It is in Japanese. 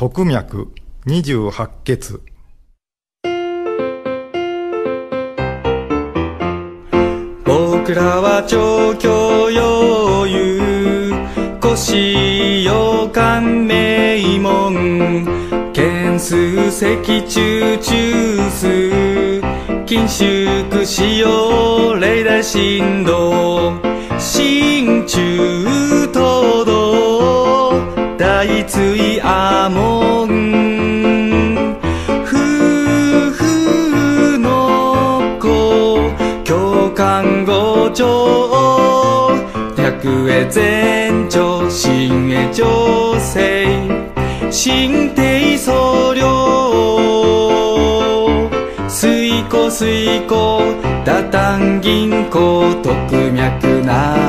特脈二十八血。僕らは調教余裕腰洋館名門懸数脊柱中枢。緊縮使用霊大振動。真中。大椎アモン夫婦の子共感語調略へ前兆心へ調整心底総量水庫水庫打探銀行特脈な